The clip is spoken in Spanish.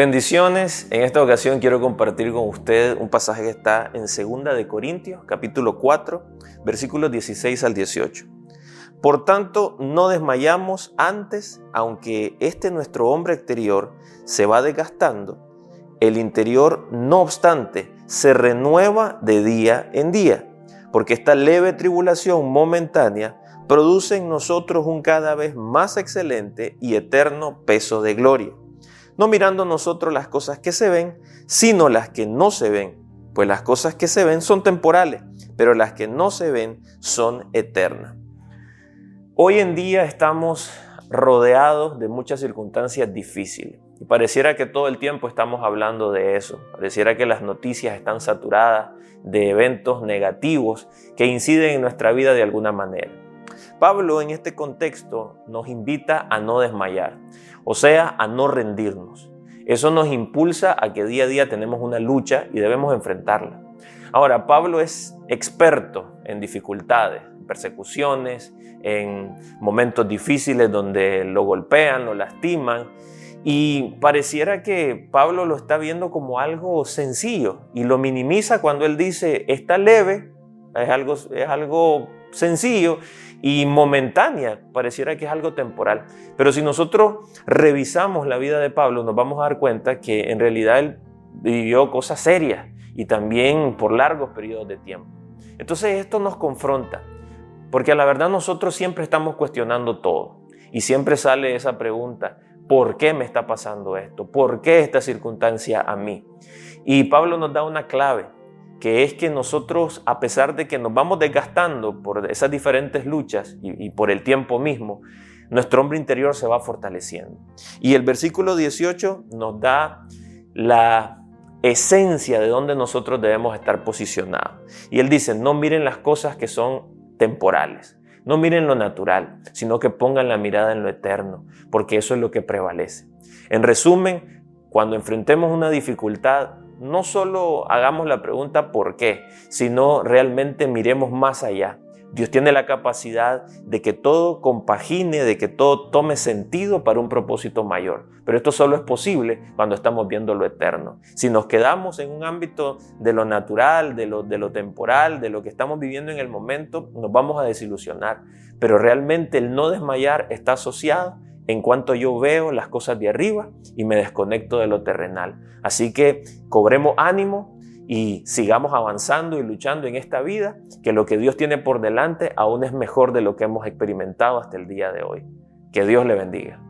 Bendiciones. En esta ocasión quiero compartir con usted un pasaje que está en 2 de Corintios, capítulo 4, versículos 16 al 18. Por tanto, no desmayamos antes, aunque este nuestro hombre exterior se va desgastando, el interior, no obstante, se renueva de día en día, porque esta leve tribulación momentánea produce en nosotros un cada vez más excelente y eterno peso de gloria no mirando nosotros las cosas que se ven, sino las que no se ven, pues las cosas que se ven son temporales, pero las que no se ven son eternas. Hoy en día estamos rodeados de muchas circunstancias difíciles y pareciera que todo el tiempo estamos hablando de eso, pareciera que las noticias están saturadas de eventos negativos que inciden en nuestra vida de alguna manera. Pablo en este contexto nos invita a no desmayar, o sea, a no rendirnos. Eso nos impulsa a que día a día tenemos una lucha y debemos enfrentarla. Ahora, Pablo es experto en dificultades, persecuciones, en momentos difíciles donde lo golpean, lo lastiman, y pareciera que Pablo lo está viendo como algo sencillo y lo minimiza cuando él dice, está leve, es algo, es algo sencillo y momentánea, pareciera que es algo temporal. Pero si nosotros revisamos la vida de Pablo, nos vamos a dar cuenta que en realidad él vivió cosas serias y también por largos periodos de tiempo. Entonces esto nos confronta, porque a la verdad nosotros siempre estamos cuestionando todo y siempre sale esa pregunta, ¿por qué me está pasando esto? ¿Por qué esta circunstancia a mí? Y Pablo nos da una clave que es que nosotros, a pesar de que nos vamos desgastando por esas diferentes luchas y, por el tiempo mismo, nuestro hombre interior se va fortaleciendo. Y el versículo 18 nos da la esencia de donde nosotros debemos estar posicionados. Y él dice, no miren las cosas que son temporales, no miren lo natural, sino que pongan la mirada en lo eterno, porque eso es lo que prevalece. En resumen, cuando enfrentemos una dificultad, no solo hagamos la pregunta por qué, sino realmente miremos más allá. Dios tiene la capacidad de que todo compagine, de que todo tome sentido para un propósito mayor. Pero esto solo es posible cuando estamos viendo lo eterno. Si nos quedamos en un ámbito de lo natural, de lo, temporal, de lo que estamos viviendo en el momento, nos vamos a desilusionar. Pero realmente el no desmayar está asociado en cuanto yo veo las cosas de arriba y me desconecto de lo terrenal. Así que cobremos ánimo y sigamos avanzando y luchando en esta vida, que lo que Dios tiene por delante aún es mejor de lo que hemos experimentado hasta el día de hoy. Que Dios le bendiga.